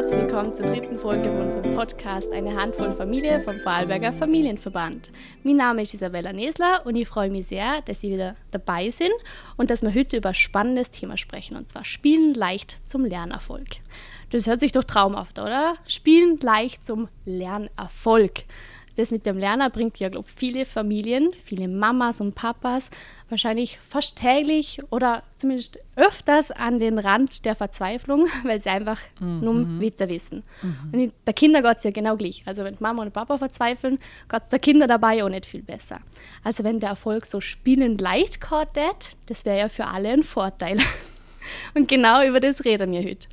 herzlich willkommen zur dritten Folge von unserem Podcast Eine Handvoll Familie vom Vorarlberger Familienverband. Mein Name ist Isabella Nesler und ich freue mich sehr, dass Sie wieder dabei sind und dass wir heute über ein spannendes Thema sprechen und zwar Spielen leicht zum Lernerfolg. Das hört sich doch traumhaft, oder? Spielen leicht zum Lernerfolg das mit dem Lernen bringt ja, glaube viele Familien, viele Mamas und Papas wahrscheinlich fast täglich oder zumindest öfters an den Rand der Verzweiflung, weil sie einfach mhm. nur weiter wissen. Mhm. Und der Kinder geht es ja genau gleich. Also wenn Mama und Papa verzweifeln, geht es der Kinder dabei auch nicht viel besser. Also wenn der Erfolg so spielend leicht geht, das wäre ja für alle ein Vorteil. Und genau über das reden wir heute.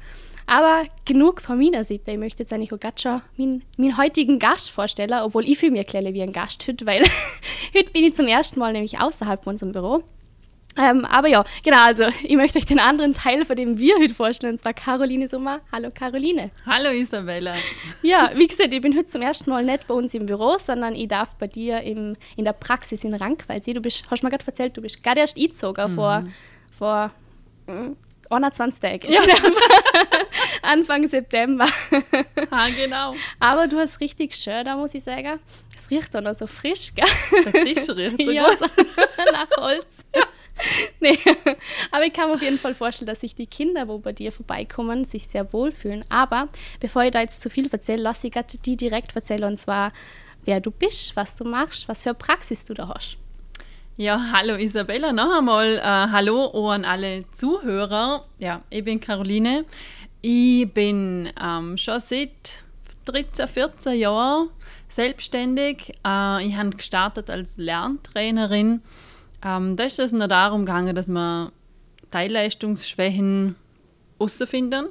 Aber genug von meiner Seite. Ich möchte jetzt eigentlich auch gerade schon meinen, meinen heutigen Gast vorstellen, obwohl ich fühle mich ein wie ein Gast heute, weil heute bin ich zum ersten Mal nämlich außerhalb von unserem Büro. Ähm, aber ja, genau, also ich möchte euch den anderen Teil, von dem wir heute vorstellen, und zwar Caroline Sommer. Hallo Caroline. Hallo Isabella. Ja, wie gesagt, ich bin heute zum ersten Mal nicht bei uns im Büro, sondern ich darf bei dir im, in der Praxis in Rankwaldsee. Du bist, hast mir gerade erzählt, du bist gerade erst eingezogen mhm. vor, vor 21 Tage. Ja. Anfang September. ah, genau. Aber du hast richtig schön, da muss ich sagen. Es riecht auch noch so frisch, gell? Der Tisch riecht so ja, gut. nach Holz. nee. Aber ich kann mir auf jeden Fall vorstellen, dass sich die Kinder, wo bei dir vorbeikommen, sich sehr wohlfühlen. Aber bevor ich da jetzt zu viel erzähle, lass ich die direkt erzählen. Und zwar, wer du bist, was du machst, was für Praxis du da hast. Ja, hallo Isabella, noch einmal äh, hallo an alle Zuhörer. Ja, ich bin Caroline. Ich bin ähm, schon seit 13, 14 Jahren selbstständig. Äh, ich habe gestartet als Lerntrainerin. Ähm, da ist es nur darum gegangen, dass wir Teilleistungsschwächen herausfinden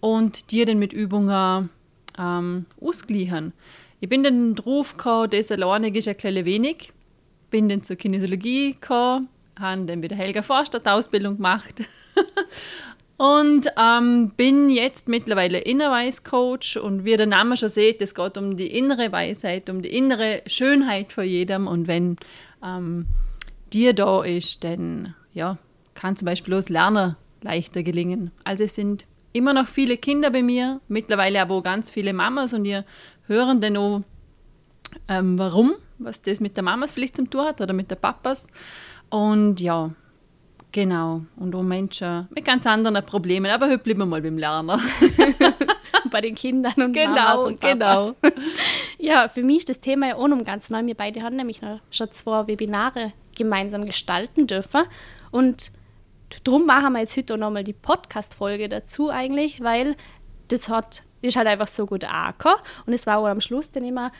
und die dann mit Übungen ähm, ausgleichen. Ich bin dann drauf gekommen, das alleine ist ein kleines wenig bin dann zur Kinesiologie gekommen, habe dann wieder Helga Forster die Ausbildung gemacht und ähm, bin jetzt mittlerweile Innerweis-Coach und wie der Name schon sieht, es geht um die innere Weisheit, um die innere Schönheit von jedem und wenn ähm, dir da ist, dann ja, kann zum Beispiel das Lernen leichter gelingen. Also es sind immer noch viele Kinder bei mir, mittlerweile aber auch ganz viele Mamas und ihr hören dann auch, ähm, warum was das mit der Mamas vielleicht zum tun hat oder mit der Papas. Und ja, genau. Und auch Menschen mit ganz anderen Problemen. Aber heute bleiben wir mal beim Lernen. Bei den Kindern und genau, Mamas und Papas. Genau. ja, für mich ist das Thema ja auch noch ganz neu. Wir beide haben nämlich noch schon zwei Webinare gemeinsam gestalten dürfen. Und darum machen wir jetzt heute auch nochmal die Podcast-Folge dazu eigentlich, weil das hat, ist halt einfach so gut angekommen. Und es war auch am Schluss dann immer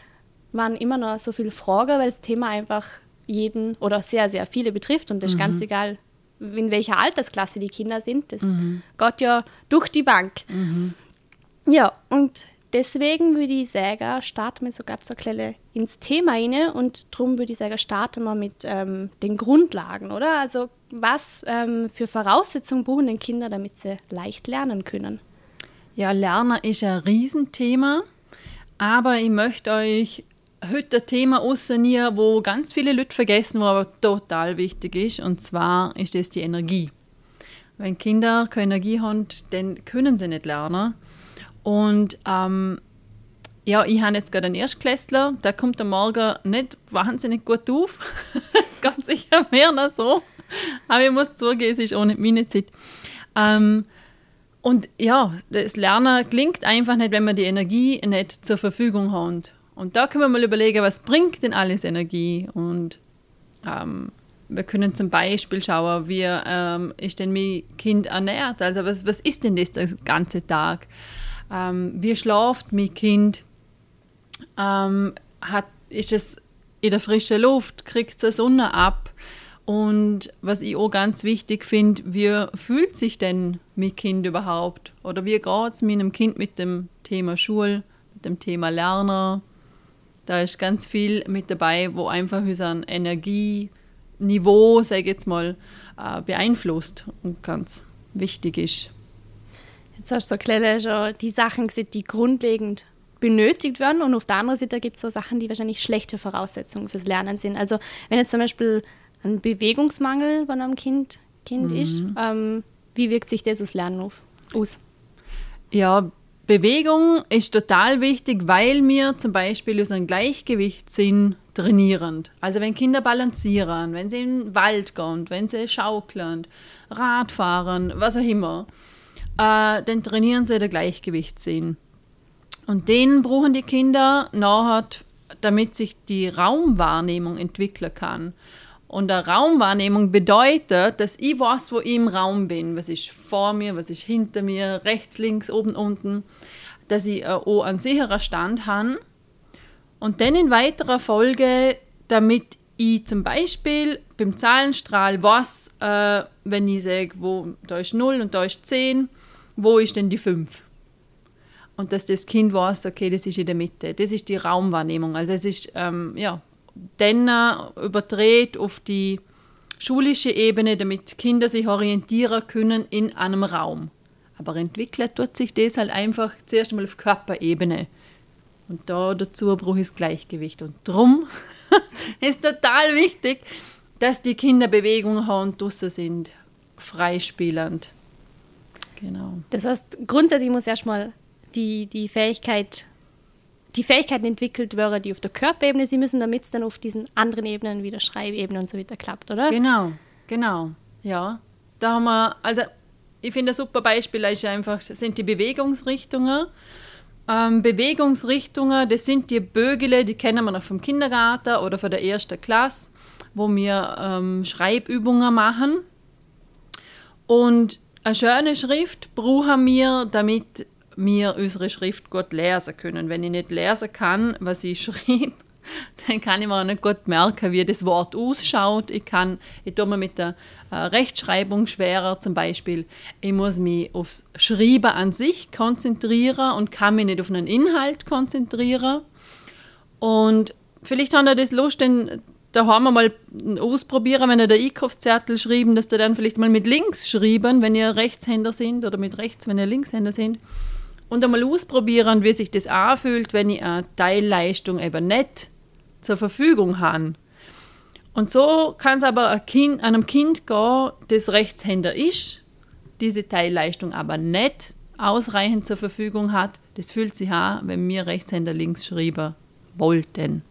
waren immer noch so viele Fragen, weil das Thema einfach jeden oder sehr, sehr viele betrifft und das ist ganz mhm. egal, in welcher Altersklasse die Kinder sind. Das mhm. geht ja durch die Bank. Mhm. Ja, und deswegen würde ich sagen, starten wir sogar so ein ins Thema rein und darum würde ich sagen, starten wir mit ähm, den Grundlagen, oder? Also was ähm, für Voraussetzungen brauchen denn Kinder, damit sie leicht lernen können? Ja, Lernen ist ein Riesenthema, aber ich möchte euch heute ein Thema rausnehmen, wo ganz viele Leute vergessen, wo aber total wichtig ist. Und zwar ist das die Energie. Wenn Kinder keine Energie haben, dann können sie nicht lernen. Und ähm, ja, ich habe jetzt gerade einen Erstklässler, der kommt am Morgen nicht wahnsinnig gut auf. Es geht sicher mehr noch so. Aber ich muss zugeben, es ist auch nicht meine Zeit. Ähm, und ja, das Lernen klingt einfach nicht, wenn man die Energie nicht zur Verfügung hat. Und da können wir mal überlegen, was bringt denn alles Energie? Und ähm, wir können zum Beispiel schauen, wie ähm, ist denn mein Kind ernährt? Also was, was ist denn das den ganzen Tag? Ähm, wie schlaft mein Kind? Ähm, hat, ist es in der frischen Luft? Kriegt es die Sonne ab? Und was ich auch ganz wichtig finde, wie fühlt sich denn mein Kind überhaupt? Oder wie geht es meinem Kind mit dem Thema Schule, mit dem Thema Lernen? Da ist ganz viel mit dabei, wo einfach unser Energieniveau, sage ich jetzt mal, äh, beeinflusst und ganz wichtig ist. Jetzt hast du so kleine schon die Sachen gesehen, die grundlegend benötigt werden und auf der anderen Seite gibt es so Sachen, die wahrscheinlich schlechte Voraussetzungen fürs Lernen sind. Also wenn jetzt zum Beispiel ein Bewegungsmangel bei einem Kind, kind mhm. ist, ähm, wie wirkt sich das aufs Lernen auf, aus? Ja, Bewegung ist total wichtig, weil wir zum Beispiel unseren Gleichgewichtssinn trainieren. Also wenn Kinder balancieren, wenn sie in den Wald gehen, wenn sie schaukeln, Radfahren, was auch immer, äh, dann trainieren sie den Gleichgewichtssinn. Und den brauchen die Kinder nachher, damit sich die Raumwahrnehmung entwickeln kann. Und eine Raumwahrnehmung bedeutet, dass ich weiß, wo ich im Raum bin. Was ist vor mir, was ist hinter mir, rechts, links, oben, unten. Dass ich auch einen sicheren Stand habe. Und dann in weiterer Folge, damit ich zum Beispiel beim Zahlenstrahl weiß, äh, wenn ich sage, wo, da ist 0 und da ist 10, wo ist denn die 5? Und dass das Kind weiß, okay, das ist in der Mitte. Das ist die Raumwahrnehmung. Also es ist, ähm, ja, dann überdreht auf die schulische Ebene, damit Kinder sich orientieren können in einem Raum. Aber entwickelt tut sich das halt einfach zuerst einmal auf Körperebene. Und da dazu brauche ich das Gleichgewicht. Und darum ist total wichtig, dass die Kinder Bewegung haben und draußen sind, freispielend. Genau. Das heißt, grundsätzlich muss erstmal die, die Fähigkeit, die Fähigkeiten entwickelt werden, die auf der Körperebene sie müssen, damit es dann auf diesen anderen Ebenen wie der Schreibebene und so weiter klappt, oder? Genau, genau. Ja. Da haben wir, also ich finde ein super Beispiel ist einfach, sind die Bewegungsrichtungen. Ähm, Bewegungsrichtungen, das sind die Bögele, die kennen wir noch vom Kindergarten oder von der ersten Klasse, wo wir ähm, Schreibübungen machen. Und eine schöne Schrift brauchen wir, damit wir unsere Schrift gut lesen können. Wenn ich nicht lesen kann, was ich schreibe, dann kann ich mir auch nicht gut merken, wie das Wort ausschaut. Ich kann, ich tue mir mit der äh, Rechtschreibung schwerer zum Beispiel. Ich muss mich aufs Schreiben an sich konzentrieren und kann mich nicht auf einen Inhalt konzentrieren. Und vielleicht haben wir das Lust, den da haben wir mal ausprobieren, wenn ihr der Einkaufszettel schreiben, dass ihr dann vielleicht mal mit links schreiben, wenn ihr Rechtshänder sind oder mit rechts, wenn ihr Linkshänder sind und einmal ausprobieren, wie sich das anfühlt, wenn ich eine Teilleistung eben nicht zur Verfügung habe. Und so kann es aber ein kind, einem Kind gehen, das Rechtshänder ist, diese Teilleistung aber nicht ausreichend zur Verfügung hat. Das fühlt sich an, wenn wir Rechtshänder links schreiben wollten.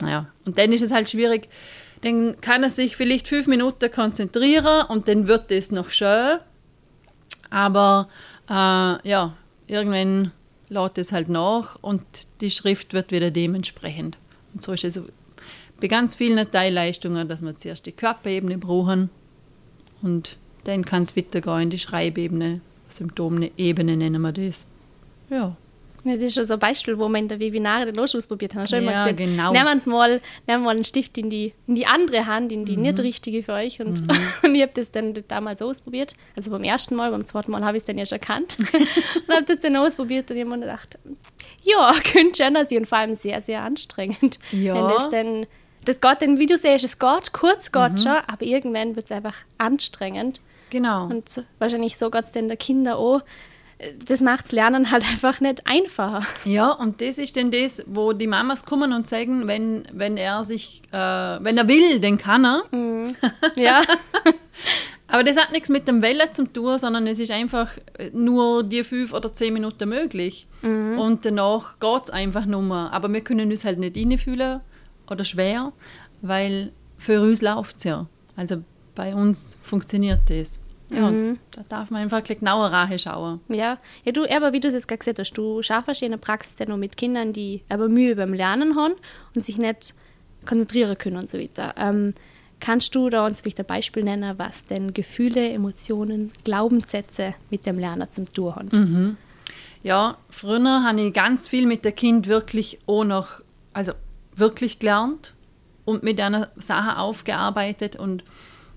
Naja, und dann ist es halt schwierig. Dann kann er sich vielleicht fünf Minuten konzentrieren und dann wird es noch schön. Aber äh, ja, irgendwann lädt es halt nach und die Schrift wird wieder dementsprechend. Und so ist es bei ganz vielen Teilleistungen, dass wir zuerst die Körperebene brauchen und dann kann es weitergehen in die Schreibebene, Symptomebene nennen wir das. Ja. Ja, das ist schon so ein Beispiel, wo wir in der Webinare den Los ausprobiert haben. Schon ja, genau. Nehmt mal, nehmt mal einen Stift in die, in die andere Hand, in die mhm. nicht richtige für euch. Und, mhm. und ich habe das dann damals ausprobiert. Also beim ersten Mal, beim zweiten Mal habe ich es dann ja schon erkannt. und habe das dann ausprobiert und ich habe mir gedacht, ja, könnte schon sein und vor allem sehr, sehr anstrengend. Ja. Wenn das dann, das geht dann, wie du siehst, es geht, kurz geht mhm. schon, aber irgendwann wird es einfach anstrengend. Genau. Und wahrscheinlich so geht es dann der Kinder auch das macht das Lernen halt einfach nicht einfacher. Ja, und das ist denn das, wo die Mamas kommen und sagen, wenn, wenn er sich, äh, wenn er will, dann kann er. Mhm. Ja. Aber das hat nichts mit dem Wellen zu tun, sondern es ist einfach nur die fünf oder zehn Minuten möglich. Mhm. Und danach geht es einfach nur mehr. Aber wir können uns halt nicht reinfühlen oder schwer, weil für uns läuft es ja. Also bei uns funktioniert das. Ja, mhm. da darf man einfach genauer schauen. Ja. ja, du, aber wie du es jetzt gerade gesagt hast, du schaffst in der Praxis dann noch mit Kindern, die aber Mühe beim Lernen haben und sich nicht konzentrieren können und so weiter. Ähm, kannst du da uns vielleicht ein Beispiel nennen, was denn Gefühle, Emotionen, Glaubenssätze mit dem Lernen zum tun haben? Mhm. Ja, früher habe ich ganz viel mit dem Kind wirklich auch noch, also wirklich gelernt und mit einer Sache aufgearbeitet und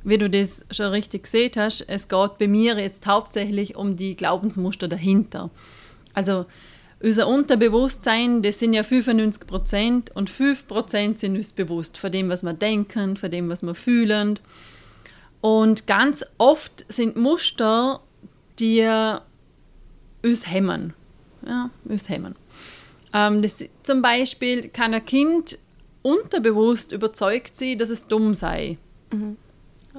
wie du das schon richtig gesehen hast, es geht bei mir jetzt hauptsächlich um die Glaubensmuster dahinter. Also unser Unterbewusstsein, das sind ja 95 Prozent und 5 Prozent sind uns bewusst von dem, was wir denken, von dem, was wir fühlen. Und ganz oft sind Muster, die uns hemmen. Ja, uns hemmen. Ähm, das, zum Beispiel kann ein Kind unterbewusst überzeugt sein, dass es dumm sei. Mhm.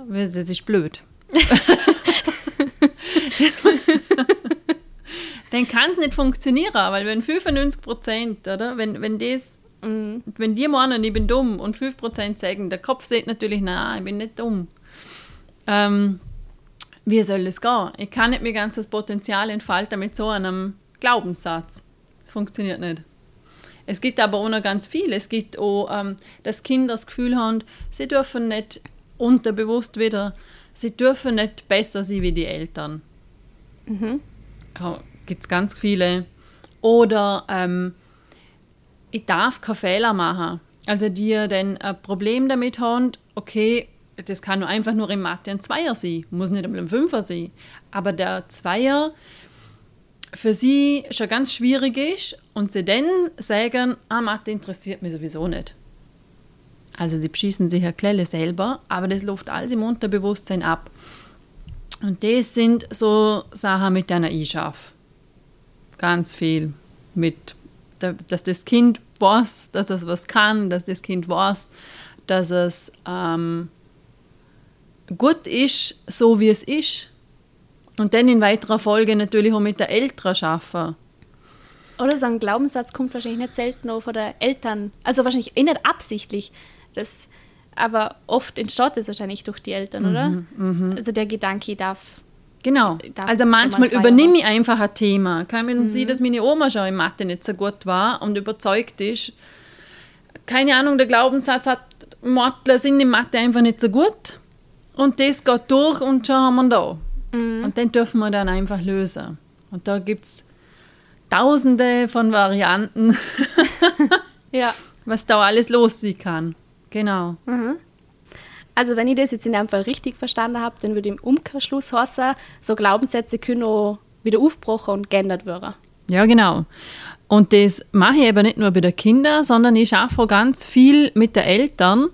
Das ist blöd. dann kann es nicht funktionieren, weil wenn 95 Prozent, oder, wenn, wenn das, mhm. wenn die meinen, ich bin dumm und 5 Prozent sagen, der Kopf sagt natürlich, nein, ich bin nicht dumm. Ähm, wie soll das gehen? Ich kann nicht mein ganzes Potenzial entfalten mit so einem Glaubenssatz. Das funktioniert nicht. Es gibt aber auch noch ganz viel. Es gibt auch, ähm, dass Kinder das Gefühl haben, sie dürfen nicht unterbewusst wieder, sie dürfen nicht besser sein wie die Eltern. Mhm. Ja, gibt es ganz viele. Oder ähm, ich darf keine Fehler machen. Also die dann ein Problem damit haben, okay, das kann nur einfach nur im Mathe ein Zweier sein, muss nicht einmal ein Fünfer sein. Aber der Zweier für sie schon ganz schwierig ist und sie dann sagen, ah, Mathe interessiert mich sowieso nicht. Also sie beschießen sich eine Klelle selber, aber das läuft alles im Unterbewusstsein ab. Und das sind so Sachen mit einer Ich-Schaff. Ganz viel mit, dass das Kind weiß, dass es was kann, dass das Kind weiß, dass es ähm, gut ist, so wie es ist. Und dann in weiterer Folge natürlich auch mit der Eltern schaffen. Oder so ein Glaubenssatz kommt wahrscheinlich nicht selten auch von den Eltern. Also wahrscheinlich eh nicht absichtlich. Das, aber oft entsteht es wahrscheinlich durch die Eltern, oder? Mhm, also der Gedanke darf. Genau. Darf also manchmal übernehme ich einfach ein Thema. Kann man mhm. sehen, dass meine Oma schon in Mathe nicht so gut war und überzeugt ist. Keine Ahnung, der Glaubenssatz hat, Mortler sind in Mathe einfach nicht so gut. Und das geht durch und schon haben wir da. Mhm. Und den dürfen wir dann einfach lösen. Und da gibt es tausende von Varianten, ja. was da alles los sein kann. Genau. Mhm. Also wenn ich das jetzt in dem Fall richtig verstanden habe, dann würde im Umkehrschluss heißen, so Glaubenssätze können auch wieder aufgebrochen und geändert werden. Ja, genau. Und das mache ich eben nicht nur bei den Kindern, sondern ich arbeite ganz viel mit den Eltern,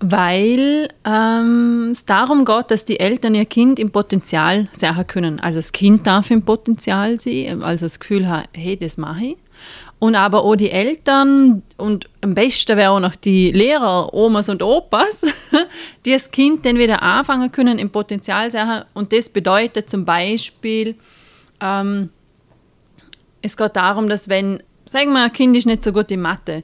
weil ähm, es darum geht, dass die Eltern ihr Kind im Potenzial sehen können. Also das Kind darf im Potenzial sein, also das Gefühl haben, hey, das mache ich. Und aber auch die Eltern und am besten wäre auch noch die Lehrer, Omas und Opas, die das Kind dann wieder anfangen können im Potenzial sehen. Und das bedeutet zum Beispiel, ähm, es geht darum, dass wenn, sagen wir, ein Kind ist nicht so gut in Mathe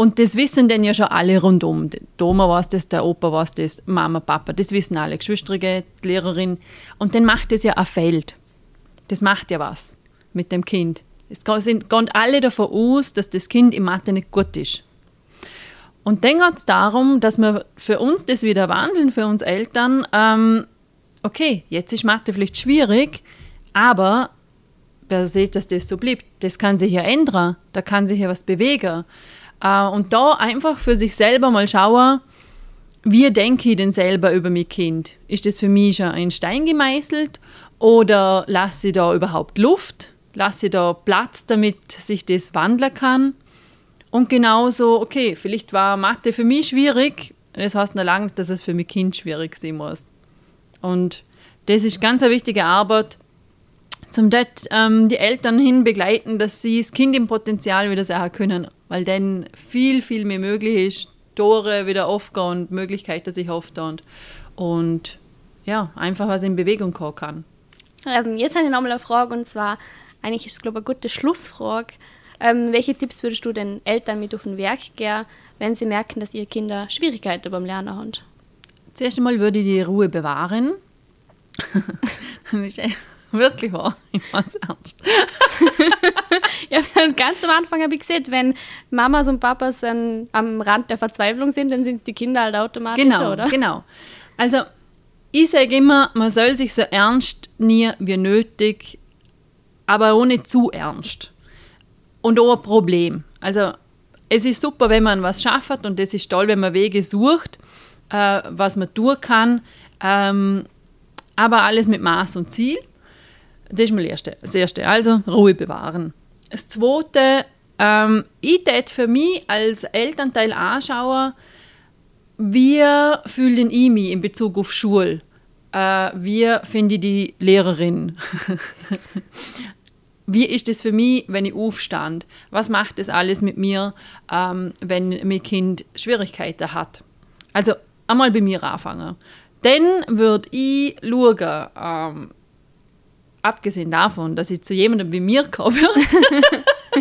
und das wissen dann ja schon alle rundum. Die Oma weiß das, der Opa weiß das, Mama, Papa, das wissen alle, Geschwisterige, die Lehrerin. Und dann macht das ja ein Feld. Das macht ja was mit dem Kind. Es gehen alle davon aus, dass das Kind in Mathe nicht gut ist. Und dann geht es darum, dass wir für uns das wieder wandeln, für uns Eltern. Ähm, okay, jetzt ist Mathe vielleicht schwierig, aber wer sieht, dass das so bleibt, das kann sich ja ändern, da kann sich ja was bewegen. Äh, und da einfach für sich selber mal schauen, wie denke ich denn selber über mein Kind? Ist das für mich schon ein Stein gemeißelt oder lasse ich da überhaupt Luft? Lasse da Platz, damit sich das wandeln kann? Und genauso, okay, vielleicht war Mathe für mich schwierig, das heißt noch lange, dass es für mein Kind schwierig sein muss. Und das ist ganz eine wichtige Arbeit, zum dort ähm, die Eltern hin begleiten, dass sie das Kind im Potenzial wieder sehen können weil dann viel, viel mehr möglich ist, Tore wieder aufgehen und Möglichkeiten sich auftun und ja, einfach was in Bewegung kommen kann. Ähm, jetzt habe ich nochmal eine Frage und zwar, eigentlich ist es glaube ich eine gute Schlussfrage. Ähm, welche Tipps würdest du den Eltern mit auf den Werk gehen, wenn sie merken, dass ihre Kinder Schwierigkeiten beim Lernen haben? Zuerst einmal würde ich die Ruhe bewahren. Wirklich wahr, ich mein's ernst. ja, ganz am Anfang habe ich gesehen, wenn Mamas und Papas an, am Rand der Verzweiflung sind, dann sind es die Kinder halt automatisch, genau, oder? Genau, Also, ich sage immer, man soll sich so ernst nehmen wie nötig, aber nicht zu ernst. Und auch ein Problem. Also, es ist super, wenn man was schafft und es ist toll, wenn man Wege sucht, äh, was man tun kann. Ähm, aber alles mit Maß und Ziel. Das ist mal das Erste. Das Erste. Also Ruhe bewahren. Das Zweite, ähm, ich tät für mich als Elternteil anschauen, wie fühle ich mich in Bezug auf Schule. äh, wie finde ich die Lehrerin? wie ist es für mich, wenn ich aufstand? Was macht das alles mit mir, ähm, wenn mein Kind Schwierigkeiten hat? Also einmal bei mir anfangen. Dann würde ich schauen, ähm, abgesehen davon, dass ich zu jemandem wie mir komme.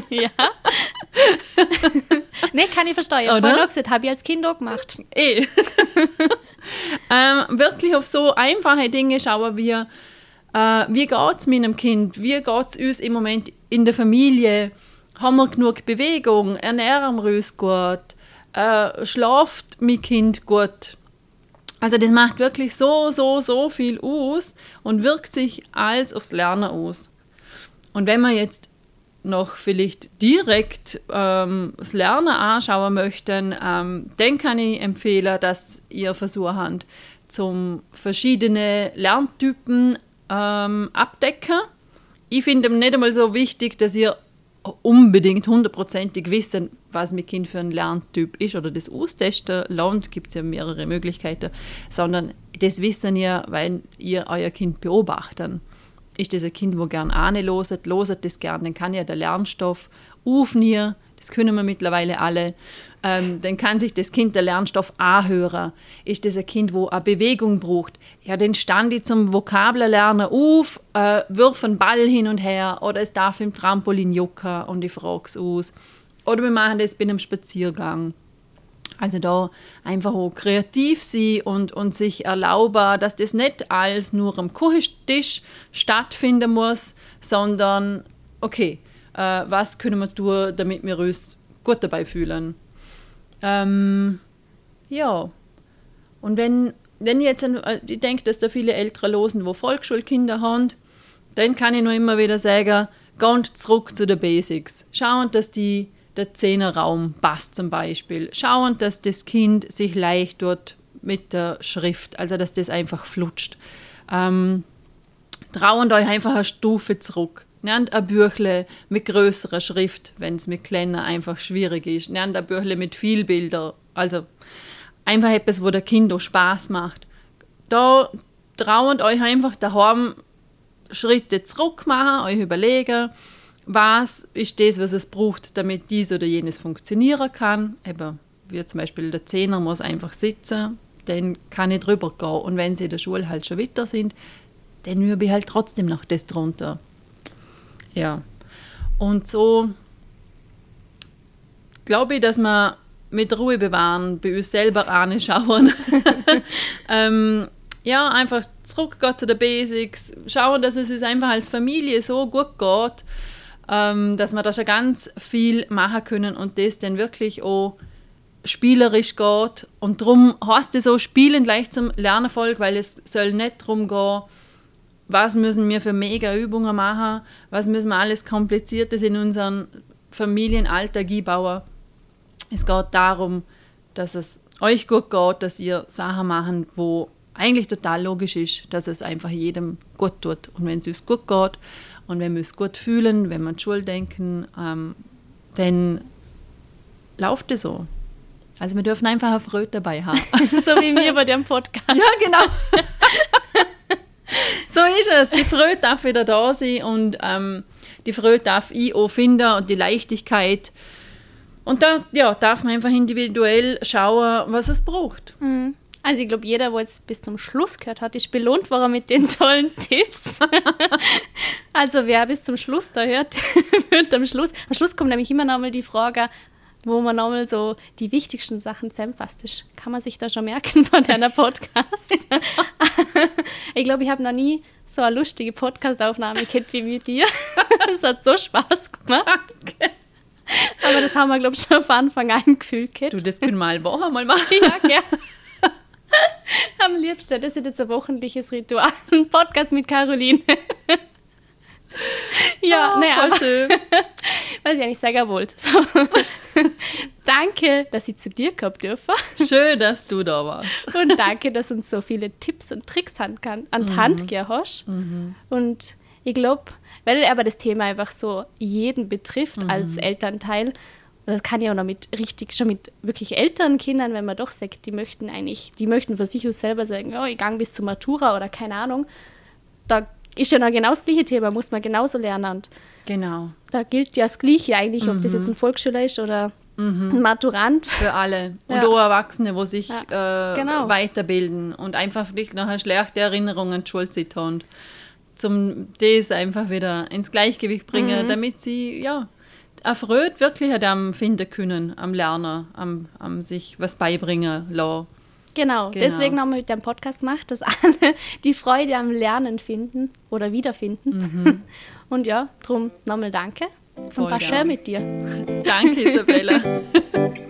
ja. ne, kann ich verstehen. Ich habe gesagt, habe ich als Kind auch gemacht. Eh. ähm, wirklich auf so einfache Dinge schauen wir, äh, wie geht es meinem Kind, wie geht es uns im Moment in der Familie, haben wir genug Bewegung, ernähren wir uns gut, äh, schlaft mein Kind gut. Also das macht wirklich so, so, so viel aus und wirkt sich alles aufs Lernen aus. Und wenn man jetzt noch vielleicht direkt ähm, das Lernen anschauen möchten, ähm, dann kann ich empfehlen, dass ihr versucht, zum verschiedene Lerntypen ähm, abdecken. Ich finde nicht einmal so wichtig, dass ihr unbedingt hundertprozentig wissen, was mit Kind für ein Lerntyp ist oder das austesten lernt, gibt es ja mehrere Möglichkeiten, sondern das wissen ihr, weil ihr euer Kind beobachtet. Ist das ein Kind, wo gern Ahne loset, loset das gern, dann kann ja der Lernstoff aufnehmen, das können wir mittlerweile alle. Ähm, dann kann sich das Kind der Lernstoff anhören. Ist das ein Kind, wo eine Bewegung braucht? Ja, dann stand ich zum Vokabellernen auf, äh, wirf einen Ball hin und her oder es darf im Trampolin jucken und ich frage es aus. Oder wir machen das bei einem Spaziergang. Also da einfach auch kreativ sein und, und sich erlauben, dass das nicht alles nur am Küchentisch stattfinden muss, sondern okay, äh, was können wir tun, damit wir uns gut dabei fühlen. Ähm, ja, und wenn, wenn jetzt, äh, ich denke, dass da viele Ältere losen, wo Volksschulkinder haben, dann kann ich nur immer wieder sagen, ganz zurück zu den Basics. Schauen, dass die, der Zehnerraum passt zum Beispiel. Schauen, dass das Kind sich leicht dort mit der Schrift, also dass das einfach flutscht. Ähm, trauen euch einfach eine Stufe zurück. Nehmt ein Büchle mit größerer Schrift, wenn es mit kleiner einfach schwierig ist. Nehmt ein Büchle mit viel Bilder. Also einfach etwas, wo der Kind auch Spaß macht. Da trauend euch einfach daheim Schritte zurück machen, euch überlegen, was ist das, was es braucht, damit dies oder jenes funktionieren kann. Eben, wie zum Beispiel der Zehner muss einfach sitzen, dann kann ich drüber gehen. Und wenn sie in der Schule halt schon weiter sind, dann übe ich halt trotzdem noch das drunter. Ja. Und so glaube ich, dass wir mit Ruhe bewahren, bei uns selber anschauen. ähm, ja, einfach zurückgehen zu den Basics, schauen, dass es uns einfach als Familie so gut geht, ähm, dass wir da schon ganz viel machen können und das dann wirklich auch spielerisch geht. Und darum heißt es so Spielen gleich zum Lernerfolg, weil es soll nicht darum gehen, was müssen wir für mega Übungen machen, was müssen wir alles Kompliziertes in unseren Familienalltag einbauen. Es geht darum, dass es euch gut geht, dass ihr Sachen machen, wo eigentlich total logisch ist, dass es einfach jedem gut tut. Und wenn es uns gut geht und wenn wir es gut fühlen, wenn wir an die Schule denken, ähm, dann läuft es so. Also wir dürfen einfach eine Freude dabei haben. so wie wir bei dem Podcast. Ja, genau. so ist es. Die Freude darf wieder da sein und ähm, die Freude darf ich auch finden und die Leichtigkeit. Und da ja, darf man einfach individuell schauen, was es braucht. Mhm. Also ich glaube, jeder, der jetzt bis zum Schluss gehört hat, ist belohnt worden mit den tollen Tipps. also wer bis zum Schluss da hört, wird am Schluss, am Schluss kommt nämlich immer noch mal die Frage, wo man nochmal so die wichtigsten Sachen zusammenfasst. Das kann man sich da schon merken von deiner Podcast. ich glaube, ich habe noch nie so eine lustige Podcast-Aufnahme gehabt wie mit dir. Es hat so Spaß gemacht. Aber das haben wir, glaube ich, schon von Anfang an gefühlt gehabt. Du, das können wir mal Woche mal machen. Ja, gerne. Am liebsten, das ist jetzt ein wochenliches Ritual. Ein Podcast mit Caroline. ja, oh, naja. schön. Was ich eigentlich sagen wollte. So. danke, dass ich zu dir kommen dürfen. Schön, dass du da warst. Und danke, dass du uns so viele Tipps und Tricks an, an die mhm. Hand gegeben hast. Mhm. Und ich glaube, weil aber das Thema einfach so jeden betrifft mhm. als Elternteil das kann ja auch noch mit richtig, schon mit wirklich älteren Kindern, wenn man doch sagt, die möchten eigentlich, die möchten für sich selber sagen, oh, ich gang bis zur Matura oder keine Ahnung. Da ist ja noch genau das gleiche Thema, muss man genauso lernen. Und Genau. da gilt ja das Gleiche eigentlich, ob das jetzt Mhm. ein Volksschüler ist oder ein Maturant. Für alle. Und Ja. auch Erwachsene, wo sich Ja, äh, genau. weiterbilden und einfach vielleicht nachher schlechte Erinnerungen an die Schulzeit haben. Zum das einfach wieder ins Gleichgewicht bringen, Mhm. damit sie ja erfreut wirklich am finden können, am Lernen, am, am sich was beibringen lassen. Genau, Genau. deswegen haben wir mit dem Podcast gemacht, dass alle die Freude am Lernen finden oder wiederfinden. Und ja, drum nochmal danke. War gern. schön mit dir. Danke, Isabella.